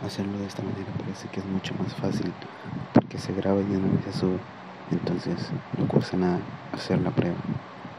hacerlo de esta manera parece que es mucho más fácil porque se graba y de una vez se sube entonces no cuesta nada hacer la prueba.